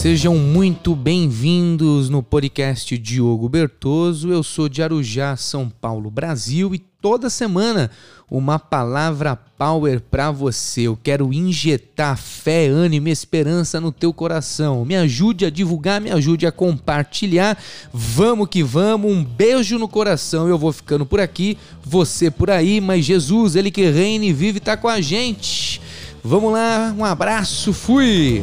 Sejam muito bem-vindos no podcast Diogo Bertoso. Eu sou de Arujá, São Paulo, Brasil, e toda semana uma palavra power para você. Eu quero injetar fé, ânimo e esperança no teu coração. Me ajude a divulgar, me ajude a compartilhar. Vamos que vamos. Um beijo no coração. Eu vou ficando por aqui, você por aí, mas Jesus, ele que reina e vive, tá com a gente. Vamos lá, um abraço, fui.